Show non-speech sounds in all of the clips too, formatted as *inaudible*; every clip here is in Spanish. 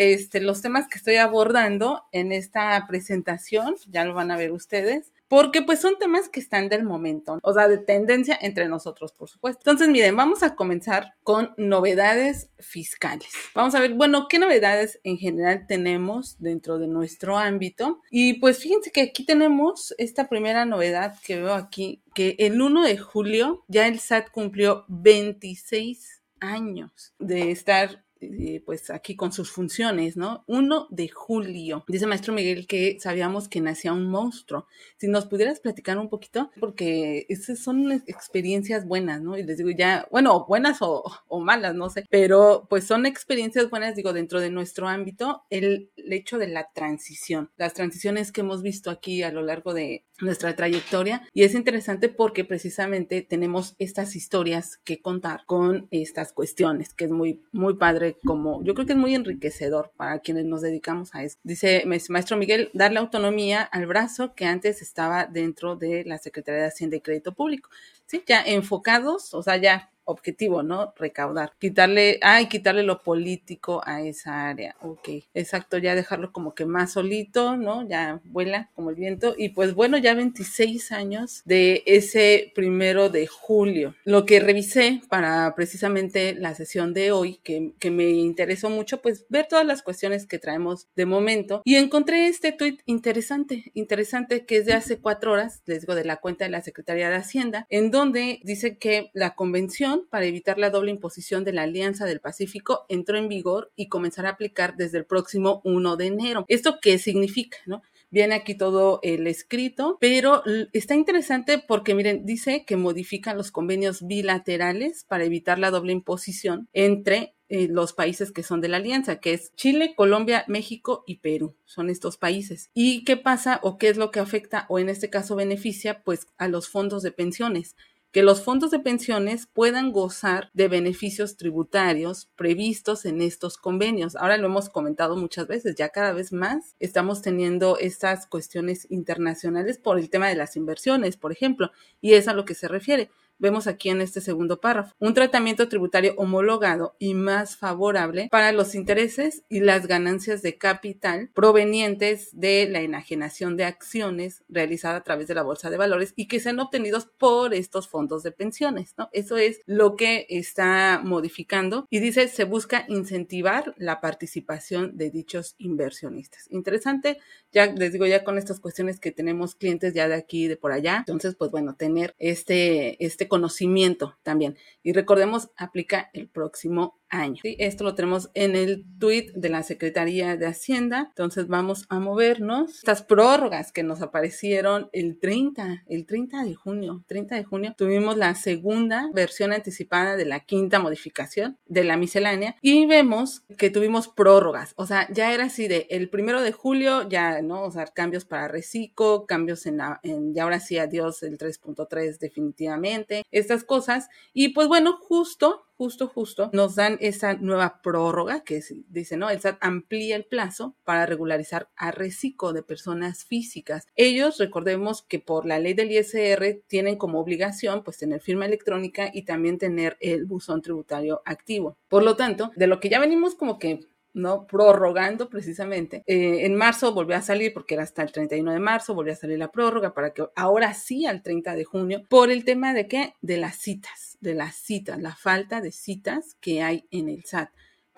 este, los temas que estoy abordando en esta presentación, ya lo van a ver ustedes, porque pues son temas que están del momento, o sea, de tendencia entre nosotros, por supuesto. Entonces, miren, vamos a comenzar con novedades fiscales. Vamos a ver, bueno, qué novedades en general tenemos dentro de nuestro ámbito. Y pues fíjense que aquí tenemos esta primera novedad que veo aquí, que el 1 de julio ya el SAT cumplió 26 años de estar eh, pues aquí con sus funciones, ¿no? 1 de julio. Dice maestro Miguel que sabíamos que nacía un monstruo. Si nos pudieras platicar un poquito, porque esas son experiencias buenas, ¿no? Y les digo ya, bueno, buenas o, malas, no sé, pero pues son experiencias buenas, digo, dentro de nuestro ámbito, el, el hecho de la transición, las transiciones que hemos visto aquí a lo largo de nuestra trayectoria y es interesante porque precisamente tenemos estas historias que contar con estas cuestiones, que es muy, muy padre como, yo creo que es muy enriquecedor para quienes nos dedicamos a eso. Dice maestro Miguel, darle autonomía al brazo que antes estaba dentro de la Secretaría de Hacienda y Crédito Público. Sí, ya enfocados, o sea, ya objetivo, ¿no? Recaudar. Quitarle, ay, quitarle lo político a esa área. Ok, exacto, ya dejarlo como que más solito, ¿no? Ya vuela como el viento. Y pues bueno, ya 26 años de ese primero de julio. Lo que revisé para precisamente la sesión de hoy, que, que me interesó mucho, pues ver todas las cuestiones que traemos de momento. Y encontré este tuit interesante, interesante, que es de hace cuatro horas, les digo, de la cuenta de la Secretaría de Hacienda, en donde dice que la convención para evitar la doble imposición de la Alianza del Pacífico entró en vigor y comenzará a aplicar desde el próximo 1 de enero. ¿Esto qué significa? ¿no? Viene aquí todo el escrito, pero está interesante porque, miren, dice que modifican los convenios bilaterales para evitar la doble imposición entre eh, los países que son de la alianza, que es Chile, Colombia, México y Perú. Son estos países. ¿Y qué pasa o qué es lo que afecta o en este caso beneficia? Pues a los fondos de pensiones que los fondos de pensiones puedan gozar de beneficios tributarios previstos en estos convenios. Ahora lo hemos comentado muchas veces, ya cada vez más estamos teniendo estas cuestiones internacionales por el tema de las inversiones, por ejemplo, y es a lo que se refiere vemos aquí en este segundo párrafo, un tratamiento tributario homologado y más favorable para los intereses y las ganancias de capital provenientes de la enajenación de acciones realizada a través de la bolsa de valores y que sean obtenidos por estos fondos de pensiones, ¿no? Eso es lo que está modificando y dice se busca incentivar la participación de dichos inversionistas. Interesante, ya les digo ya con estas cuestiones que tenemos clientes ya de aquí de por allá, entonces pues bueno, tener este este conocimiento también. Y recordemos, aplica el próximo año. Esto lo tenemos en el tweet de la Secretaría de Hacienda. Entonces vamos a movernos. Estas prórrogas que nos aparecieron el 30, el 30 de junio, 30 de junio, tuvimos la segunda versión anticipada de la quinta modificación de la miscelánea y vemos que tuvimos prórrogas. O sea, ya era así de el primero de julio, ya, ¿no? O sea, cambios para reciclo, cambios en la, en, ahora sí, adiós el 3.3 definitivamente, estas cosas. Y pues bueno, justo justo, justo, nos dan esa nueva prórroga que dice, ¿no? El SAT amplía el plazo para regularizar a reciclo de personas físicas. Ellos, recordemos que por la ley del ISR tienen como obligación, pues, tener firma electrónica y también tener el buzón tributario activo. Por lo tanto, de lo que ya venimos como que ¿no? Prorrogando precisamente. Eh, en marzo volvió a salir, porque era hasta el 31 de marzo, volvió a salir la prórroga para que ahora sí al 30 de junio, por el tema de qué? De las citas, de las citas, la falta de citas que hay en el SAT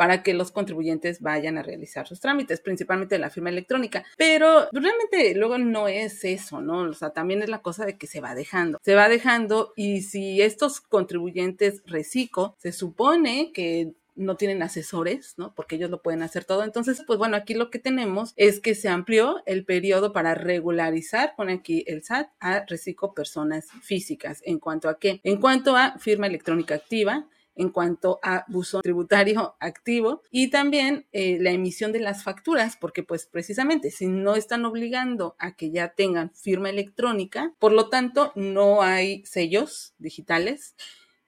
para que los contribuyentes vayan a realizar sus trámites, principalmente la firma electrónica. Pero realmente luego no es eso, ¿no? O sea, también es la cosa de que se va dejando. Se va dejando y si estos contribuyentes reciclo, se supone que no tienen asesores, ¿no? Porque ellos lo pueden hacer todo. Entonces, pues bueno, aquí lo que tenemos es que se amplió el periodo para regularizar, pone aquí el SAT, a reciclo personas físicas. ¿En cuanto a qué? En cuanto a firma electrónica activa, en cuanto a buzón tributario activo y también eh, la emisión de las facturas, porque pues precisamente si no están obligando a que ya tengan firma electrónica, por lo tanto no hay sellos digitales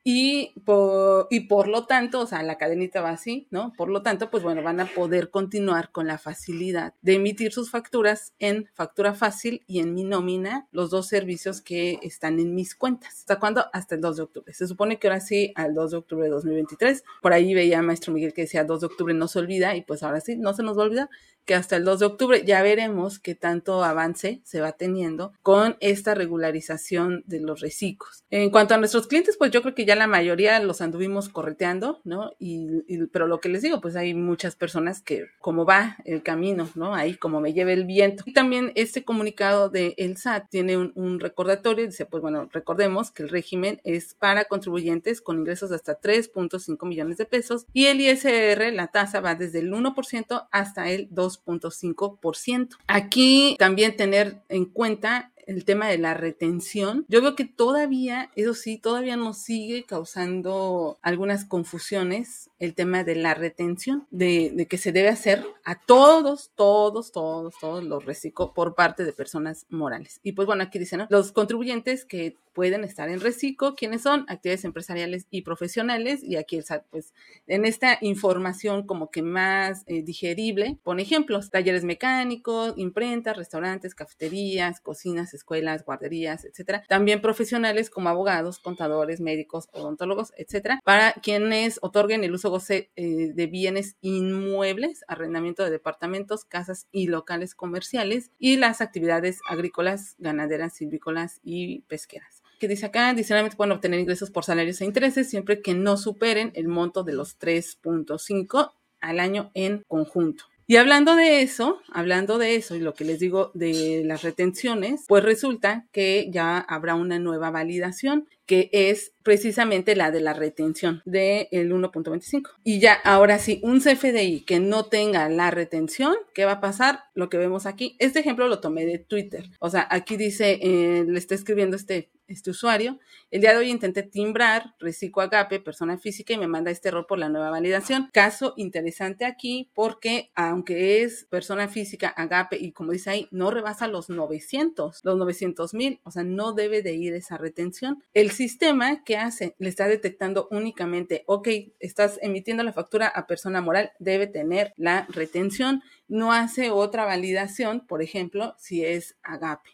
y por, y por lo tanto, o sea, la cadenita va así, ¿no? Por lo tanto, pues bueno, van a poder continuar con la facilidad de emitir sus facturas en factura fácil y en mi nómina, los dos servicios que están en mis cuentas. ¿Hasta cuándo? Hasta el 2 de octubre. Se supone que ahora sí, al 2 de octubre de 2023. Por ahí veía Maestro Miguel que decía 2 de octubre no se olvida y pues ahora sí, no se nos va a olvidar que hasta el 2 de octubre ya veremos qué tanto avance se va teniendo con esta regularización de los reciclos. En cuanto a nuestros clientes, pues yo creo que ya la mayoría los anduvimos correteando, ¿no? Y, pero lo que les digo, pues hay muchas personas que como va el camino, ¿no? Ahí como me lleve el viento. Y también este comunicado de el SAT tiene un, un recordatorio, dice, pues bueno, recordemos que el régimen es para contribuyentes con ingresos de hasta 3.5 millones de pesos y el ISR, la tasa va desde el 1% hasta el 2%. 2.5%. Aquí también tener en cuenta el tema de la retención. Yo veo que todavía, eso sí, todavía nos sigue causando algunas confusiones el tema de la retención, de, que se debe hacer a todos, todos, todos, todos los reciclos por parte de personas morales. Y pues bueno, aquí dicen, ¿no? Los contribuyentes que pueden estar en reciclo, ¿quiénes son? Actividades empresariales y profesionales. Y aquí el SAT, pues, en esta información como que más eh, digerible, pone ejemplos, talleres mecánicos, imprentas, restaurantes, cafeterías, cocinas, escuelas, guarderías, etcétera. También profesionales como abogados, contadores, médicos, odontólogos, etcétera, para quienes otorguen el uso goce eh, de bienes inmuebles, arrendamiento de departamentos, casas y locales comerciales y las actividades agrícolas, ganaderas, silvícolas y pesqueras que dice acá, adicionalmente pueden obtener ingresos por salarios e intereses siempre que no superen el monto de los 3.5 al año en conjunto. Y hablando de eso, hablando de eso y lo que les digo de las retenciones, pues resulta que ya habrá una nueva validación que es precisamente la de la retención del 1.25. Y ya, ahora sí, un CFDI que no tenga la retención, ¿qué va a pasar? Lo que vemos aquí. Este ejemplo lo tomé de Twitter. O sea, aquí dice, eh, le está escribiendo este este usuario. El día de hoy intenté timbrar, reciclo Agape, persona física, y me manda este error por la nueva validación. Caso interesante aquí porque aunque es persona física Agape y como dice ahí, no rebasa los 900, los 900 mil, o sea, no debe de ir esa retención. El sistema que hace, le está detectando únicamente, ok, estás emitiendo la factura a persona moral, debe tener la retención, no hace otra validación, por ejemplo, si es Agape.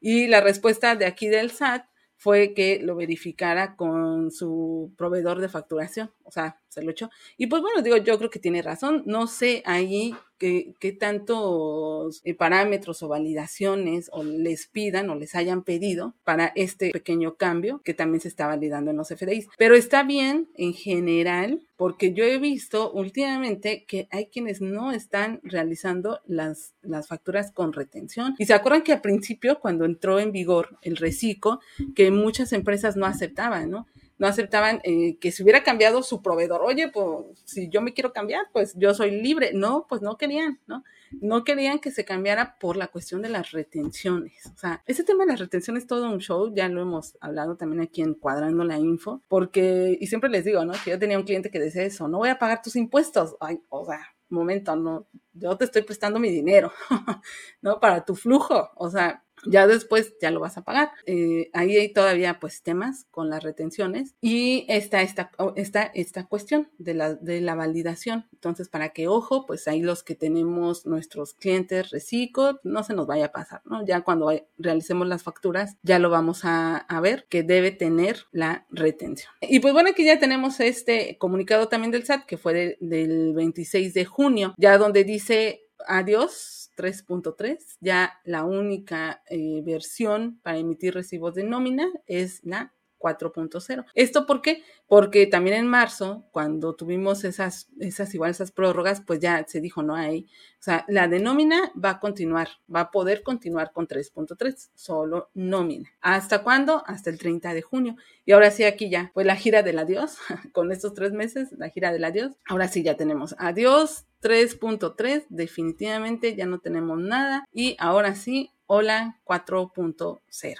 Y la respuesta de aquí del SAT fue que lo verificara con su proveedor de facturación, o sea, se lo echó. Y pues bueno, digo, yo creo que tiene razón, no sé ahí qué, tantos eh, parámetros o validaciones o les pidan o les hayan pedido para este pequeño cambio que también se está validando en los FDIs. Pero está bien en general porque yo he visto últimamente que hay quienes no están realizando las, las facturas con retención. Y se acuerdan que al principio, cuando entró en vigor el reciclo, que muchas empresas no aceptaban, ¿no? No aceptaban eh, que se hubiera cambiado su proveedor. Oye, pues si yo me quiero cambiar, pues yo soy libre. No, pues no querían, ¿no? No querían que se cambiara por la cuestión de las retenciones. O sea, ese tema de las retenciones es todo un show, ya lo hemos hablado también aquí en Cuadrando la Info, porque, y siempre les digo, ¿no? Que yo tenía un cliente que decía eso, no voy a pagar tus impuestos. Ay, o sea, momento, no, yo te estoy prestando mi dinero, *laughs* ¿no? Para tu flujo. O sea, ya después ya lo vas a pagar. Eh, ahí hay todavía pues temas con las retenciones y está esta, esta, esta cuestión de la, de la validación. Entonces, para que ojo, pues ahí los que tenemos nuestros clientes reciclo, no se nos vaya a pasar, ¿no? Ya cuando realicemos las facturas, ya lo vamos a, a ver que debe tener la retención. Y pues bueno, aquí ya tenemos este comunicado también del SAT que fue del 26 de junio, ya donde dice adiós 3.3. Ya la única eh, versión para emitir recibos de nómina es la 4.0. ¿Esto por qué? Porque también en marzo, cuando tuvimos esas, esas igual esas prórrogas, pues ya se dijo, no hay, o sea, la de nómina va a continuar, va a poder continuar con 3.3, solo nómina. ¿Hasta cuándo? Hasta el 30 de junio. Y ahora sí, aquí ya, pues la gira del adiós, *laughs* con estos tres meses, la gira del adiós. Ahora sí ya tenemos adiós 3.3, definitivamente ya no tenemos nada. Y ahora sí, hola 4.0.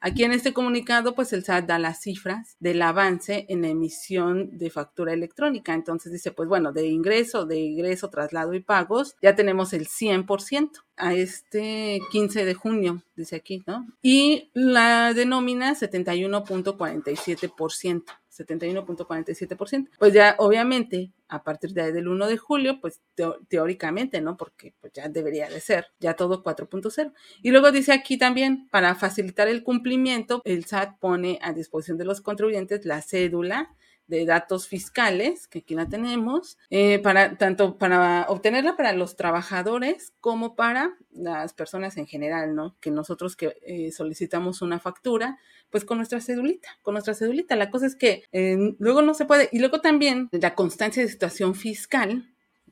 Aquí en este comunicado, pues el SAT da las cifras del avance en emisión de factura electrónica. Entonces dice, pues bueno, de ingreso, de ingreso, traslado y pagos, ya tenemos el 100% a este 15 de junio, dice aquí, ¿no? Y la denomina 71.47%. 71.47%. Pues ya obviamente a partir de, del 1 de julio, pues teóricamente, ¿no? Porque pues ya debería de ser, ya todo 4.0. Y luego dice aquí también, para facilitar el cumplimiento, el SAT pone a disposición de los contribuyentes la cédula de datos fiscales, que aquí la tenemos, eh, para tanto para obtenerla para los trabajadores como para las personas en general, ¿no? Que nosotros que eh, solicitamos una factura, pues con nuestra cedulita, con nuestra cedulita. La cosa es que eh, luego no se puede, y luego también la constancia de situación fiscal,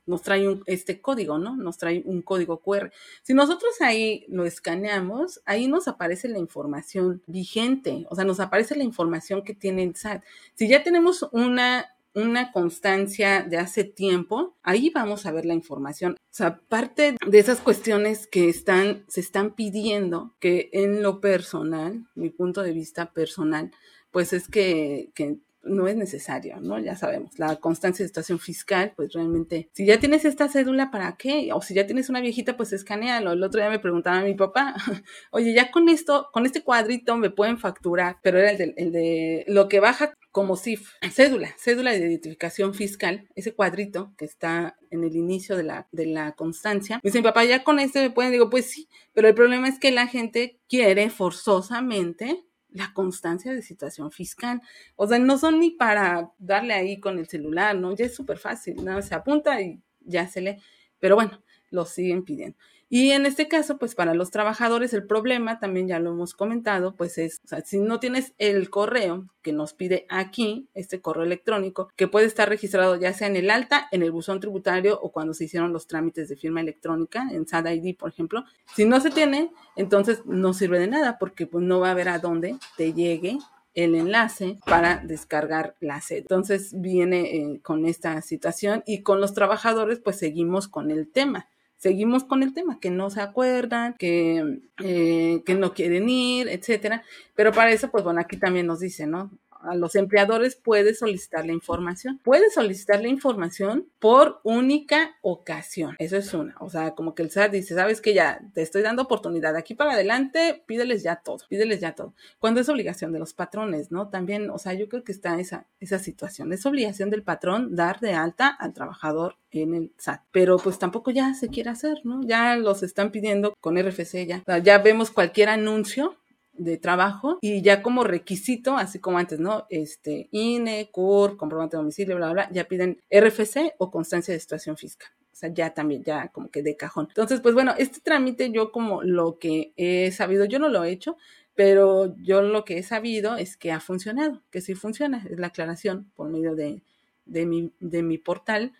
nos trae un, este código, ¿no? Nos trae un código QR. Si nosotros ahí lo escaneamos, ahí nos aparece la información vigente, o sea, nos aparece la información que tiene el SAT. Si ya tenemos una, una constancia de hace tiempo, ahí vamos a ver la información. O sea, parte de esas cuestiones que están, se están pidiendo, que en lo personal, mi punto de vista personal, pues es que, que no es necesario, ¿no? Ya sabemos, la constancia de situación fiscal, pues realmente, si ya tienes esta cédula, ¿para qué? O si ya tienes una viejita, pues escanealo. El otro día me preguntaba a mi papá, *laughs* oye, ya con esto, con este cuadrito me pueden facturar, pero era el de, el de lo que baja como CIF, cédula, cédula de identificación fiscal, ese cuadrito que está en el inicio de la, de la constancia. Me dice, mi papá, ya con este me pueden, digo, pues sí, pero el problema es que la gente quiere forzosamente la constancia de situación fiscal. O sea, no son ni para darle ahí con el celular, ¿no? Ya es súper fácil, ¿no? Se apunta y ya se lee. Pero bueno, lo siguen pidiendo. Y en este caso, pues para los trabajadores el problema, también ya lo hemos comentado, pues es, o sea, si no tienes el correo que nos pide aquí, este correo electrónico, que puede estar registrado ya sea en el alta, en el buzón tributario o cuando se hicieron los trámites de firma electrónica, en SAD ID, por ejemplo, si no se tiene, entonces no sirve de nada porque pues no va a haber a dónde te llegue el enlace para descargar la sed. Entonces viene eh, con esta situación y con los trabajadores pues seguimos con el tema seguimos con el tema, que no se acuerdan, que, eh, que no quieren ir, etcétera. Pero para eso, pues bueno, aquí también nos dice, ¿no? A los empleadores puede solicitar la información. Puede solicitar la información por única ocasión. Eso es una. O sea, como que el SAT dice, sabes que ya te estoy dando oportunidad. Aquí para adelante, pídeles ya todo. Pídeles ya todo. Cuando es obligación de los patrones, ¿no? También, o sea, yo creo que está esa, esa situación. Es obligación del patrón dar de alta al trabajador en el SAT. Pero pues tampoco ya se quiere hacer, ¿no? Ya los están pidiendo con RFC ya. ya vemos cualquier anuncio de trabajo y ya como requisito, así como antes, ¿no? Este, INE, CUR, comprobante de domicilio, bla, bla, ya piden RFC o constancia de situación fiscal. O sea, ya también, ya como que de cajón. Entonces, pues bueno, este trámite yo como lo que he sabido, yo no lo he hecho, pero yo lo que he sabido es que ha funcionado, que sí funciona, es la aclaración por medio de, de, mi, de mi portal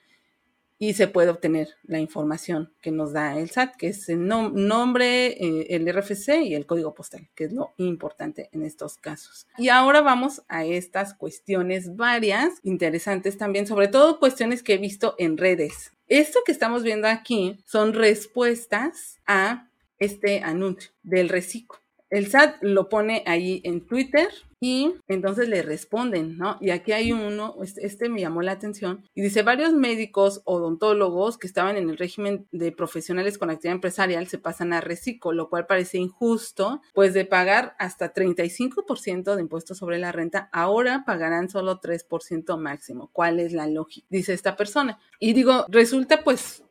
y se puede obtener la información que nos da el SAT, que es el nombre, eh, el RFC y el código postal, que es lo importante en estos casos. Y ahora vamos a estas cuestiones varias, interesantes también, sobre todo cuestiones que he visto en redes. Esto que estamos viendo aquí son respuestas a este anuncio del reciclo. El SAT lo pone ahí en Twitter y entonces le responden, ¿no? Y aquí hay uno, este, me llamó la atención, y dice, varios médicos odontólogos que estaban en el régimen de profesionales con actividad empresarial se pasan a reciclo, lo cual parece injusto, pues de pagar hasta 35% de impuestos sobre la renta, ahora pagarán solo 3% máximo. ¿Cuál es la lógica? Dice esta persona. Y digo, resulta pues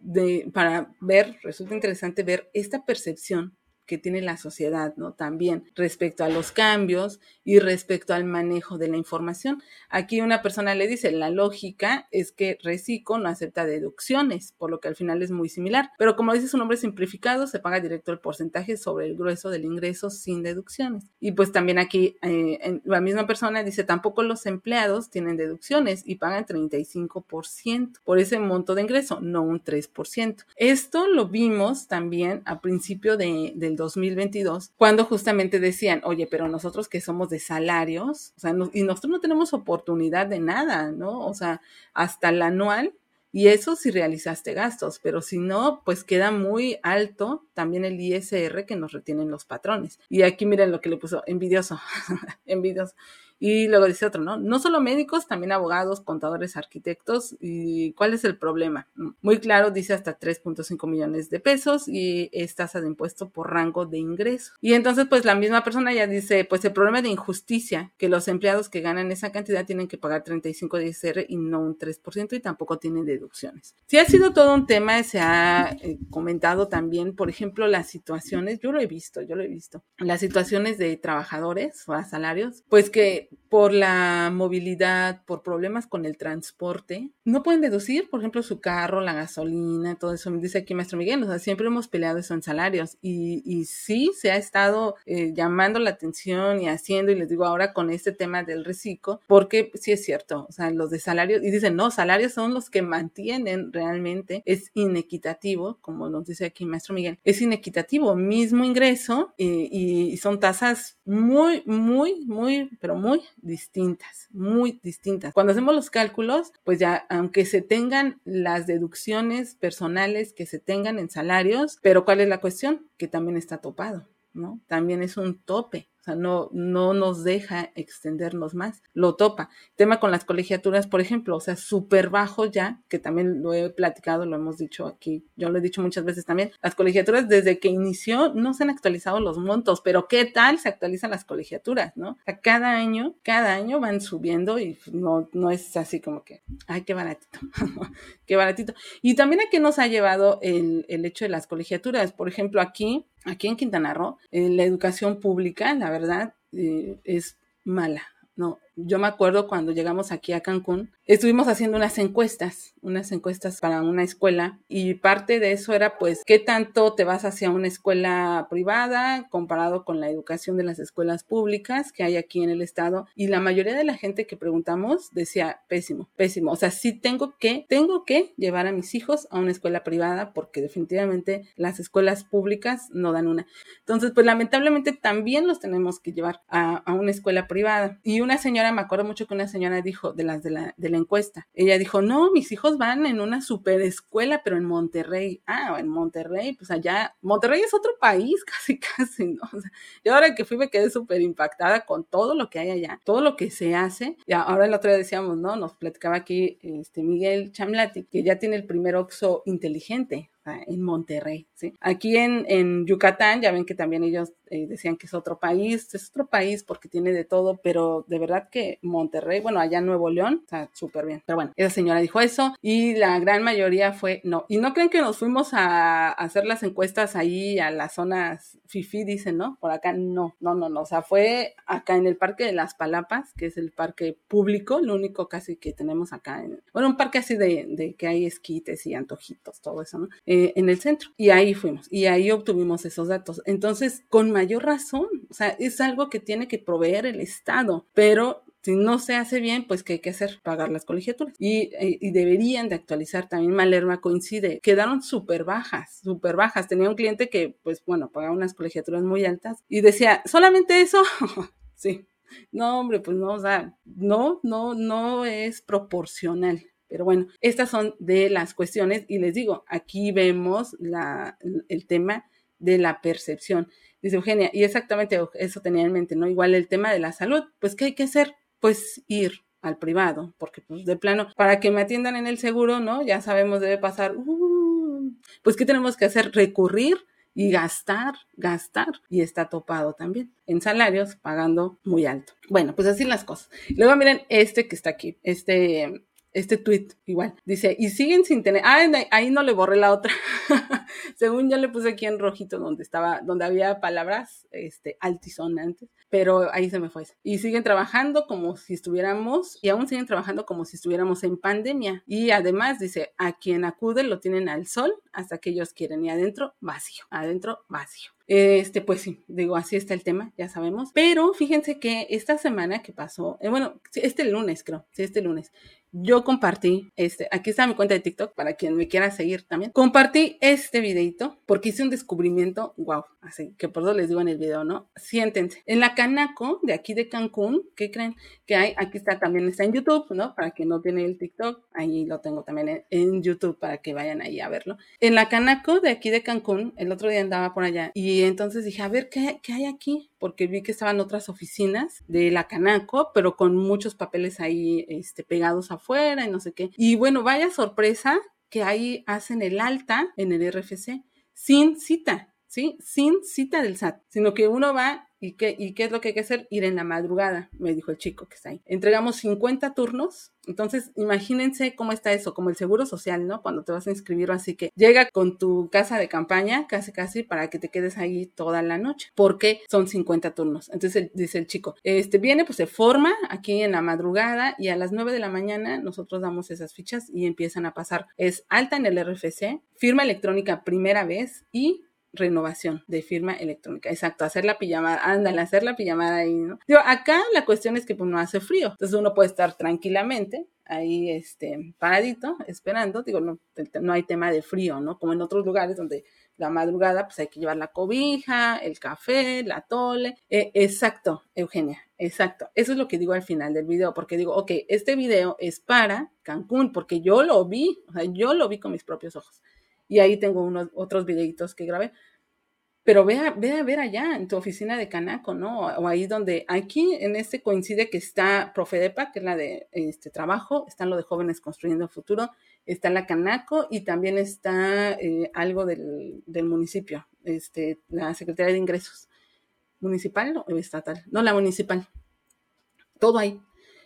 para ver, resulta interesante ver esta percepción que tiene la sociedad, ¿no? También respecto a los cambios y respecto al manejo de la información. Aquí una persona le dice, la lógica es que Recico no acepta deducciones, por lo que al final es muy similar. Pero como dice su nombre simplificado, se paga directo el porcentaje sobre el grueso del ingreso sin deducciones. Y pues también aquí eh, la misma persona dice, tampoco los empleados tienen deducciones y pagan 35% por ese monto de ingreso, no un 3%. Esto lo vimos también a principio de, del 2022, cuando justamente decían, oye, pero nosotros que somos de salarios, o sea, y nosotros no tenemos oportunidad de nada, ¿no? O sea, hasta el anual Y eso si realizaste gastos, pero si no, pues queda muy alto también el ISR que nos retienen los patrones. Y aquí miren lo que le puso, envidioso, *laughs* envidioso. Y luego dice otro, ¿no? No solo médicos, también abogados, contadores, arquitectos. ¿Y cuál es el problema? Muy claro, dice hasta 3.5 millones de pesos y es tasa de impuesto por rango de ingreso. Y entonces, pues la misma persona ya dice, pues el problema de injusticia, que los empleados que ganan esa cantidad tienen que pagar 35 de ISR y no un 3% y tampoco tienen deducciones. Sí ha sido todo un tema, se ha eh, comentado también, por ejemplo, las situaciones, yo lo he visto, yo lo he visto, las situaciones de trabajadores o a salarios, pues que por la movilidad, por problemas con el transporte, no pueden deducir, por ejemplo, su carro, la gasolina, todo eso. Me dice aquí Maestro Miguel, o sea, siempre hemos peleado eso en salarios y, y sí se ha estado eh, llamando la atención y haciendo, y les digo ahora con este tema del reciclo, porque sí es cierto, o sea, los de salarios, y dicen, no, salarios son los que mantienen realmente, es inequitativo, como nos dice aquí Maestro Miguel, es inequitativo, mismo ingreso eh, y son tasas muy, muy, muy, pero distintas, muy distintas. Cuando hacemos los cálculos, pues ya, aunque se tengan las deducciones personales que se tengan en salarios, pero ¿cuál es la cuestión? Que también está topado, ¿no? También es un tope sea, no, no nos deja extendernos más, lo topa. Tema con las colegiaturas, por ejemplo, o sea, súper bajo ya, que también lo he platicado, lo hemos dicho aquí, yo lo he dicho muchas veces también, las colegiaturas desde que inició no se han actualizado los montos, pero ¿qué tal se actualizan las colegiaturas, no? O sea, cada año, cada año van subiendo y no, no es así como que, ay, qué baratito, *laughs* qué baratito. Y también a qué nos ha llevado el, el hecho de las colegiaturas, por ejemplo, aquí aquí en Quintana Roo, eh, la educación pública, la verdad, eh, es mala. No, yo me acuerdo cuando llegamos aquí a Cancún, estuvimos haciendo unas encuestas, unas encuestas para una escuela y parte de eso era pues qué tanto te vas hacia una escuela privada comparado con la educación de las escuelas públicas que hay aquí en el estado y la mayoría de la gente que preguntamos decía pésimo, pésimo, o sea, sí tengo que tengo que llevar a mis hijos a una escuela privada porque definitivamente las escuelas públicas no dan una. Entonces, pues lamentablemente también los tenemos que llevar a, a una escuela privada. Y una señora me acuerdo mucho que una señora dijo, de las de la, de la encuesta, ella dijo, no, mis hijos van en una super escuela, pero en Monterrey. Ah, en Monterrey, pues allá, Monterrey es otro país, *laughs* casi, casi, ¿no? O sea, yo ahora que fui me quedé súper impactada con todo lo que hay allá, todo lo que se hace. Y ahora el otro día decíamos, ¿no? Nos platicaba aquí este Miguel Chamlati, que ya tiene el primer Oxo inteligente en Monterrey, ¿sí? Aquí en, en, Yucatán, ya ven que también ellos eh, decían que es otro país, es otro país porque tiene de todo, pero de verdad que Monterrey, bueno, allá Nuevo León, está súper bien. Pero bueno, esa señora dijo eso y la gran mayoría fue no. Y no creen que nos fuimos a, hacer las encuestas ahí a las zonas FIFI, dicen, ¿no? Por acá no, no, no, no. O sea, fue acá en el Parque de las Palapas, que es el parque público, lo único casi que tenemos acá. En, bueno, un parque así de, de que hay esquites y antojitos, todo eso, ¿no? Eh, en el centro. Y ahí fuimos y ahí obtuvimos esos datos. Entonces, con mayor razón, o sea, es algo que tiene que proveer el Estado, pero si no se hace bien, pues ¿qué hay que hacer? Pagar las colegiaturas. Y, eh, y deberían de actualizar. También Malerma coincide. Quedaron súper bajas, súper bajas. Tenía un cliente que, pues bueno, pagaba unas colegiaturas muy altas y decía, ¿solamente eso? *laughs* sí. No, hombre, pues no, o sea, no, no, no es proporcional. Pero bueno, estas son de las cuestiones y les digo, aquí vemos la, el tema de la percepción. Dice Eugenia, y exactamente eso tenía en mente, ¿no? Igual el tema de la salud, pues ¿qué hay que hacer? Pues ir al privado, porque pues de plano, para que me atiendan en el seguro, ¿no? Ya sabemos, debe pasar, uh, pues ¿qué tenemos que hacer? Recurrir y gastar, gastar, y está topado también en salarios, pagando muy alto. Bueno, pues así las cosas. Luego miren este que está aquí, este este tweet igual. Dice, y siguen sin tener, ah, ahí no le borré la otra. *laughs* Según yo le puse aquí en rojito donde estaba, donde había palabras este, altisonantes, pero ahí se me fue. Y siguen trabajando como si estuviéramos, y aún siguen trabajando como si estuviéramos en pandemia. Y además dice, a quien acude lo tienen al sol hasta que ellos quieren, y adentro vacío, adentro vacío. Este, pues sí, digo, así está el tema, ya sabemos. Pero fíjense que esta semana que pasó, eh, bueno, este lunes creo, sí, este lunes, yo compartí este, aquí está mi cuenta de TikTok para quien me quiera seguir también. Compartí este videito porque hice un descubrimiento, wow, así que por eso les digo en el video, ¿no? Siéntense. En la Canaco de aquí de Cancún, ¿qué creen? Que hay, aquí está también está en YouTube, ¿no? Para quien no tiene el TikTok, ahí lo tengo también en, YouTube para que vayan ahí a verlo. En la Canaco de aquí de Cancún, el otro día andaba por allá y entonces dije, a ver, ¿qué, qué hay aquí? Porque vi que estaban otras oficinas de la Canaco, pero con muchos papeles ahí este, pegados afuera y no sé qué. Y bueno, vaya sorpresa que ahí hacen el alta en el RFC sin cita. ¿sí? Sin cita del SAT, sino que uno va ¿Y qué, ¿Y qué es lo que hay que hacer? Ir en la madrugada, me dijo el chico que está ahí. Entregamos 50 turnos, entonces imagínense cómo está eso, como el seguro social, ¿no? Cuando te vas a inscribir, así que llega con tu casa de campaña, casi casi, para que te quedes ahí toda la noche, porque son 50 turnos. Entonces dice el chico, este viene, pues se forma aquí en la madrugada y a las 9 de la mañana nosotros damos esas fichas y empiezan a pasar. Es alta en el RFC, firma electrónica primera vez y renovación de firma electrónica. Exacto, hacer la pijamada, ándale, hacer la pijamada ahí, ¿no? Digo, acá la cuestión es que pues no hace frío, entonces uno puede estar tranquilamente ahí, este, paradito, esperando, digo, no, no hay tema de frío, ¿no? Como en otros lugares donde la madrugada, pues hay que llevar la cobija, el café, la tole. Eh, exacto, Eugenia, exacto. Eso es lo que digo al final del video, porque digo, ok, este video es para Cancún, porque yo lo vi, o sea, yo lo vi con mis propios ojos. Y ahí tengo unos otros videitos que grabé. Pero ve a, ve ver allá en tu oficina de Canaco, ¿no? O ahí donde, aquí en este coincide que está Profedepa, que es la de este trabajo, está lo de jóvenes construyendo el futuro, está la Canaco y también está eh, algo del, del, municipio, este, la Secretaría de Ingresos. ¿Municipal o estatal? No, la municipal. Todo ahí.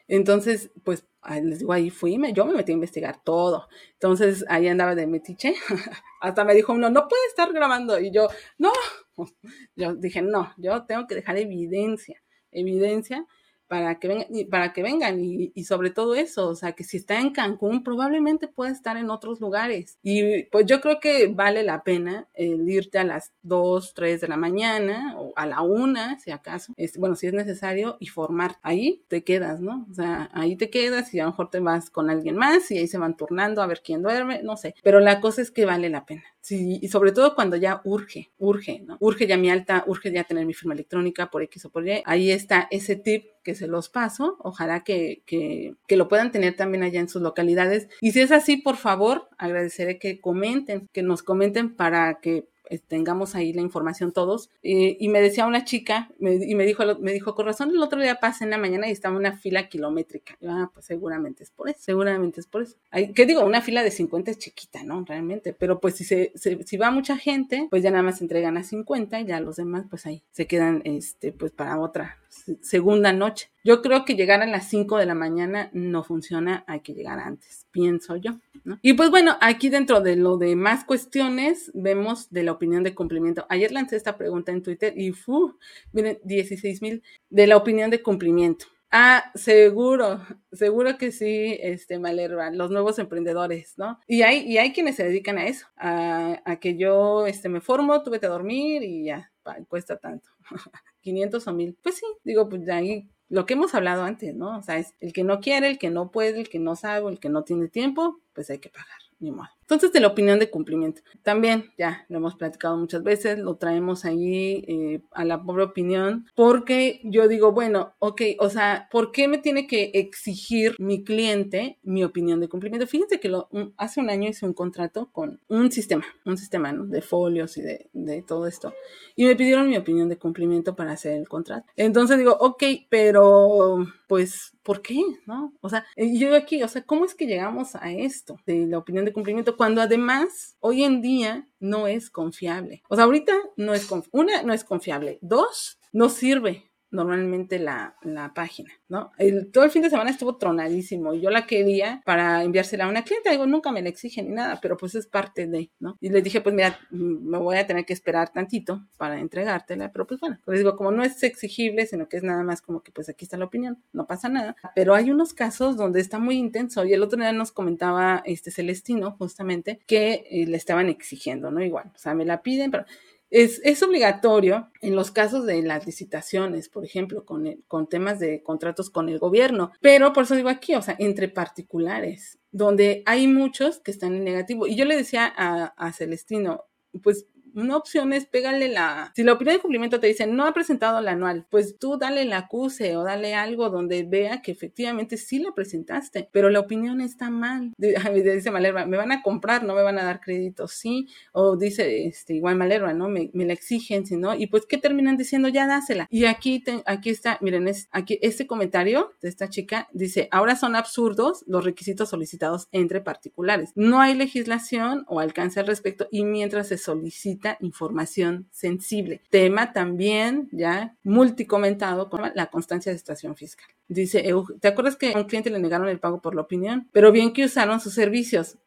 Entonces, pues les digo, ahí fui, yo me metí a investigar todo. Entonces ahí andaba de metiche. *laughs* Hasta me dijo uno, no puede estar grabando. Y yo, no. *laughs* Yo dije, no, yo tengo que dejar evidencia, evidencia para que vengan, para que vengan y, sobre todo eso, o sea, que si está en Cancún, probablemente puede estar en otros lugares. Y pues yo creo que vale la pena el irte a las 2, 3 de la mañana o a la 1, si acaso, es, bueno, si es necesario, y formar. Ahí te quedas, ¿no? O sea, ahí te quedas y a lo mejor te vas con alguien más y ahí se van turnando a ver quién duerme, no sé. Pero la cosa es que vale la pena. Sí, y sobre todo cuando ya urge, urge, ¿no? Urge ya mi alta, urge ya tener mi firma electrónica por X o por Y. Ahí está ese tip que se los paso. Ojalá que, que, que, lo puedan tener también allá en sus localidades. Y si es así, por favor, agradeceré que comenten, que nos comenten para que tengamos ahí la información todos. Eh, y me decía una chica, y me dijo, me dijo, con razón, el otro día pasé en la mañana y estaba una fila kilométrica. ah, pues seguramente es por eso, seguramente es por eso. ¿Qué digo? Una fila de 50 es chiquita, ¿no? Realmente, pero pues si, se, si va mucha gente, pues ya nada más entregan a 50 y ya los demás, pues ahí se quedan, este, pues para otra segunda noche. Yo creo que llegar a las 5 de la mañana no funciona, hay que llegar antes, pienso yo. Y pues bueno, aquí dentro de lo de más cuestiones, vemos de la opinión de cumplimiento. Ayer lancé esta pregunta en Twitter y fu, miren, 16 mil de la opinión de cumplimiento. Ah, seguro, seguro que sí, este, Malerva, los nuevos emprendedores, ¿no? Y hay, y hay quienes se dedican a eso, a, a que yo este, me formo, tuve que dormir y ya, cuesta tanto. *laughs* 500 o 1000. Pues sí, digo, pues ahí lo que hemos hablado antes, ¿no? O sea, es el que no quiere, el que no puede, el que no sabe, el que no tiene tiempo, pues hay que pagar, ni modo. Entonces, de la opinión de cumplimiento. También, ya lo hemos platicado muchas veces, lo traemos ahí eh, a la pobre opinión, porque yo digo, bueno, ok, o sea, ¿por qué me tiene que exigir mi cliente mi opinión de cumplimiento? Fíjense que lo, hace un año hice un contrato con un sistema, un sistema, ¿no? De folios y de, de todo esto. Y me pidieron mi opinión de cumplimiento para hacer el contrato. Entonces digo, ok, pero pues, ¿por qué? ¿No? O sea, yo aquí, o sea, ¿cómo es que llegamos a esto de la opinión de cumplimiento? Cuando además hoy en día no es confiable. O sea, ahorita no es, una, no es confiable. Dos, no sirve normalmente la, la página, ¿no? El, todo el fin de semana estuvo tronadísimo y yo la quería para enviársela a una cliente, digo, nunca me la exige ni nada, pero pues es parte de, ¿no? Y le dije, pues mira, me voy a tener que esperar tantito para entregártela, pero pues bueno, pues digo, como no es exigible, sino que es nada más como que pues aquí está la opinión, no pasa nada, pero hay unos casos donde está muy intenso y el otro día nos comentaba este Celestino justamente que eh, le estaban exigiendo, ¿no? Igual, o sea, me la piden, pero Es, es obligatorio en los casos de las licitaciones, por ejemplo, con, con temas de contratos con el gobierno, pero por eso digo aquí, o sea, entre particulares, donde hay muchos que están en negativo. Y yo le decía a, a Celestino, pues una opción es pégale la, si la opinión de cumplimiento te dice no ha presentado el anual, pues tú dale el acuse o dale algo donde vea que efectivamente sí la presentaste, pero la opinión está mal. *laughs* Dice Malerva, me van a comprar, no me van a dar crédito, sí, o dice este, igual Malerva, ¿no? Me, me la exigen, si no, y pues ¿qué terminan diciendo? Ya dásela. Y aquí, aquí está, miren, es, aquí este comentario de esta chica dice, ahora son absurdos los requisitos solicitados entre particulares. No hay legislación o alcance al respecto y mientras se solicita información sensible. Tema también ya multicomentado con la constancia de situación fiscal. Dice, ¿te acuerdas que a un cliente le negaron el pago por la opinión? Pero bien que usaron sus servicios.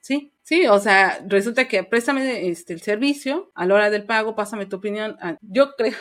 sí, Sí, o sea, resulta que préstame este, el servicio, a la hora del pago, pásame tu opinión. Ah, yo *laughs* creo,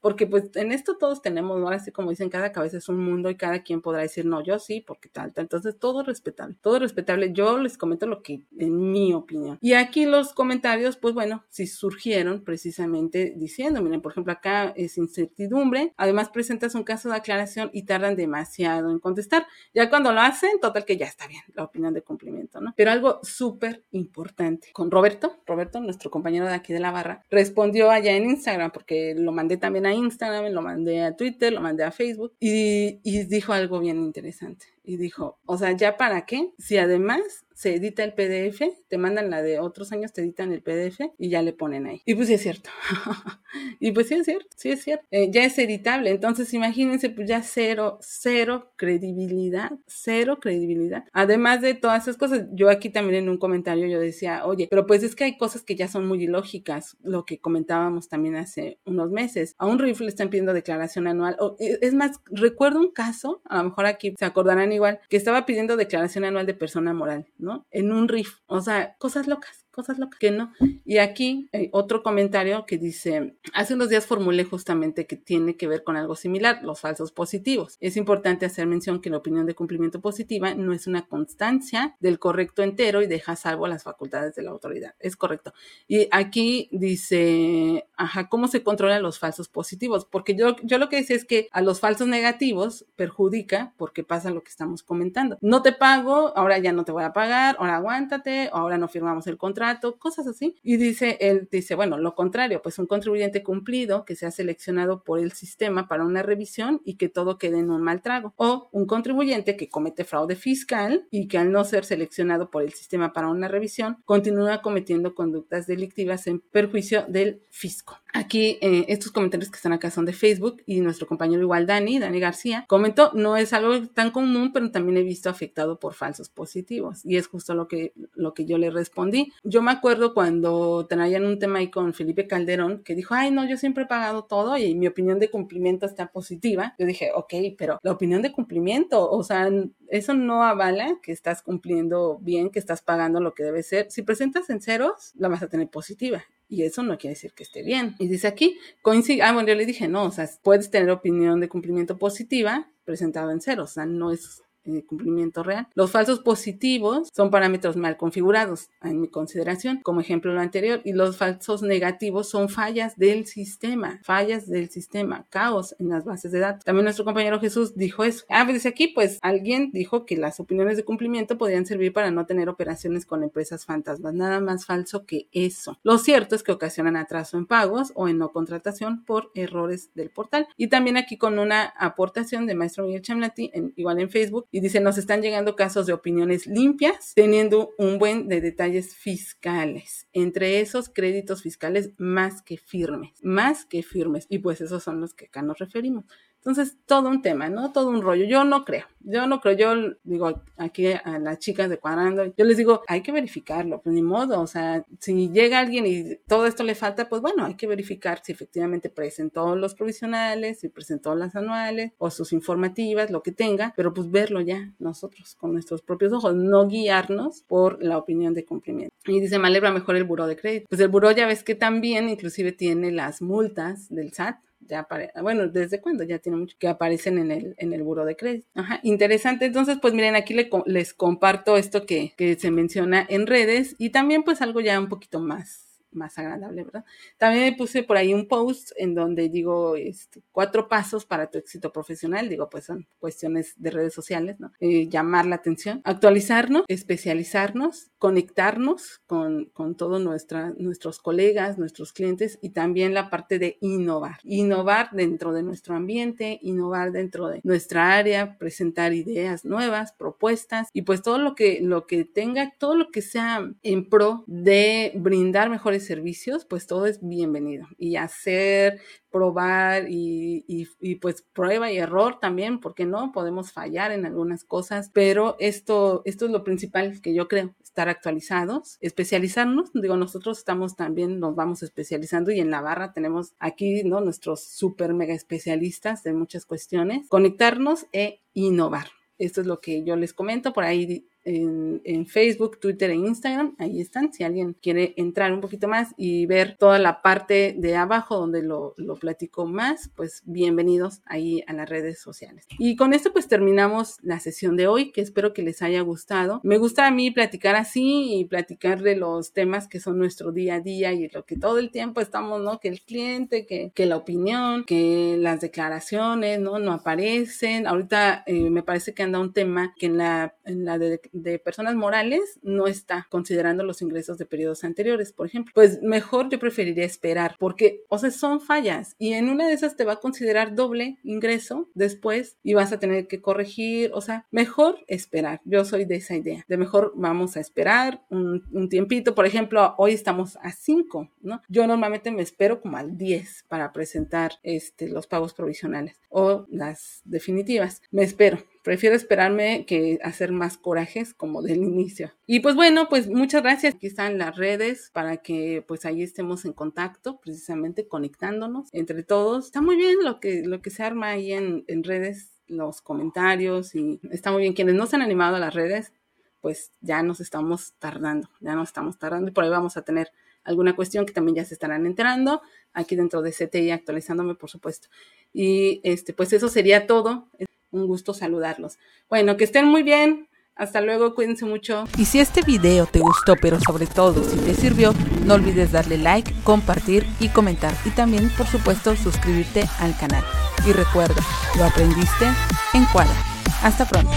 porque pues en esto todos tenemos, ahora sí como dicen, cada cabeza es un mundo y cada quien podrá decir, no, yo sí, porque tal, tal. Entonces, todo respetable, todo respetable. Yo les comento lo que, en mi opinión. Y aquí los comentarios, pues bueno, sí surgieron precisamente diciendo, miren, por ejemplo, acá es incertidumbre, además presentas un caso de aclaración y demasiado en contestar. Ya cuando lo hacen, total que ya está bien, la opinión de cumplimiento, ¿no? Pero algo súper importante. Con Roberto, Roberto, nuestro compañero de aquí de la barra, respondió allá en Instagram, porque lo mandé también a Instagram, lo mandé a Twitter, lo mandé a Facebook, y, y dijo algo bien interesante. Y dijo, o sea, ¿ya para qué? Si además se edita el PDF, te mandan la de otros años, te editan el PDF y ya le ponen ahí. Y pues sí es cierto. *laughs* y pues sí es cierto, sí es cierto. Eh, ya es editable. Entonces imagínense, pues ya cero, cero credibilidad, cero credibilidad. Además de todas esas cosas, yo aquí también en un comentario yo decía, oye, pero pues es que hay cosas que ya son muy ilógicas, lo que comentábamos también hace unos meses. A un rifle le están pidiendo declaración anual. E, es más, recuerdo un caso, a lo mejor aquí se acordarán igual, que estaba pidiendo declaración anual de persona moral, ¿no? En un riff, o sea, cosas locas cosas locas que no. Y aquí hay otro comentario que dice, hace unos días formulé justamente que tiene que ver con algo similar, los falsos positivos. Es importante hacer mención que la opinión de cumplimiento positiva no es una constancia del correcto entero y deja salvo las facultades de la autoridad. Es correcto. Y aquí dice, ajá, ¿cómo se controlan los falsos positivos? Porque yo, yo lo que decía es que a los falsos negativos perjudica porque pasa lo que estamos comentando. No te pago, ahora ya no te voy a pagar, ahora aguántate, ahora no firmamos el contrato cosas así. Y dice, él dice, bueno, lo contrario, pues un contribuyente cumplido que sea seleccionado por el sistema para una revisión y que todo quede en un mal trago. O un contribuyente que comete fraude fiscal y que al no ser seleccionado por el sistema para una revisión, continúa cometiendo conductas delictivas en perjuicio del fisco. Aquí, eh, estos comentarios que están acá son de Facebook y nuestro compañero igual Dani, Dani García, comentó, no es algo tan común, pero también he visto afectado por falsos positivos. Y es justo lo que, lo que yo le respondí. Yo me acuerdo cuando tenían un tema ahí con Felipe Calderón, que dijo, ay, no, yo siempre he pagado todo y mi opinión de cumplimiento está positiva. Yo dije, ok, pero la opinión de cumplimiento, o sea, eso no avala que estás cumpliendo bien, que estás pagando lo que debe ser. Si presentas en ceros, la vas a tener positiva y eso no quiere decir que esté bien. Y dice aquí, coincide, ah, bueno, yo le dije, no, o sea, puedes tener opinión de cumplimiento positiva presentado en cero, o sea, no es eh, cumplimiento real. Los falsos positivos son parámetros mal configurados, en mi consideración, como ejemplo lo anterior, y los falsos negativos son fallas del sistema, fallas del sistema, caos en las bases de datos. También nuestro compañero Jesús dijo eso. Ah, pues dice aquí, pues alguien dijo que las opiniones de cumplimiento podían servir para no tener operaciones con empresas fantasmas, nada más falso que eso. Lo cierto es que ocasionan atraso en pagos o en no contratación por errores del portal. Y también aquí con una aportación de Maestro Miguel Chamlati, igual en Facebook, y dice, nos están llegando casos de opiniones limpias, teniendo un buen de detalles fiscales. Entre esos créditos fiscales más que firmes, más que firmes. Y pues esos son los que acá nos referimos. Entonces, todo un tema, ¿no? Todo un rollo. Yo no creo, yo no creo, yo digo aquí a las chicas de cuadrando, yo les digo, hay que verificarlo, pues ni modo, o sea, si llega alguien y todo esto le falta, pues bueno, hay que verificar si efectivamente presentó los provisionales, si presentó las anuales o sus informativas, lo que tenga, pero pues verlo ya nosotros con nuestros propios ojos, no guiarnos por la opinión de cumplimiento. Y dice, Malebra mejor el buró de crédito. Pues el buró ya ves que también inclusive tiene las multas del SAT ya bueno, ¿desde cuándo? Ya tiene mucho que aparecen en el, en el buro de crédito. Ajá, interesante. Entonces, pues miren, aquí les comparto esto que, que se menciona en redes y también pues algo ya un poquito más más agradable, ¿verdad? También puse por ahí un post en donde digo este, cuatro pasos para tu éxito profesional, digo, pues son cuestiones de redes sociales, ¿no? Eh, llamar la atención, actualizarnos, especializarnos, conectarnos con, con todos nuestros colegas, nuestros clientes y también la parte de innovar. Innovar dentro de nuestro ambiente, innovar dentro de nuestra área, presentar ideas nuevas, propuestas y pues todo lo que, lo que tenga, todo lo que sea en pro de brindar mejores servicios, pues todo es bienvenido. Y hacer, probar y, y, pues prueba y error también, porque no, podemos fallar en algunas cosas, pero esto, esto es lo principal que yo creo, estar actualizados, especializarnos, digo, nosotros estamos también, nos vamos especializando y en la barra tenemos aquí, ¿no? Nuestros super mega especialistas de muchas cuestiones, conectarnos e innovar. Esto es lo que yo les comento. Por ahí en, Facebook, Twitter e Instagram. Ahí están. Si alguien quiere entrar un poquito más y ver toda la parte de abajo donde lo, lo platico más, pues bienvenidos ahí a las redes sociales. Y con esto pues terminamos la sesión de hoy, que espero que les haya gustado. Me gusta a mí platicar así y platicar de los temas que son nuestro día a día y lo que todo el tiempo estamos, ¿no? Que el cliente, que, que la opinión, que las declaraciones, ¿no? No aparecen. Ahorita eh, me parece que anda un tema que en la, en la de personas morales no está considerando los ingresos de periodos anteriores, por ejemplo. Pues mejor yo preferiría esperar porque, o sea, son fallas y en una de esas te va a considerar doble ingreso después y vas a tener que corregir, o sea, mejor esperar. Yo soy de esa idea, de mejor vamos a esperar un, un tiempito, por ejemplo, hoy estamos a 5, ¿no? Yo normalmente me espero como al 10 para presentar este, los pagos provisionales o las definitivas. Me espero prefiero esperarme que hacer más corajes como del inicio. Y pues bueno, pues muchas gracias. Aquí están las redes para que pues ahí estemos en contacto, precisamente conectándonos entre todos. Está muy bien lo que, lo que se arma ahí en, en redes, los comentarios y está muy bien. Quienes no se han animado a las redes, pues ya nos estamos tardando, ya nos estamos tardando y por ahí vamos a tener alguna cuestión que también ya se estarán enterando aquí dentro de CTI actualizándome por supuesto. Y este pues eso sería todo un gusto saludarlos. Bueno, que estén muy bien. Hasta luego, cuídense mucho. Y si este video te gustó, pero sobre todo si te sirvió, no olvides darle like, compartir y comentar. Y también, por supuesto, suscribirte al canal. Y recuerda, lo aprendiste en Cuadra. Hasta pronto.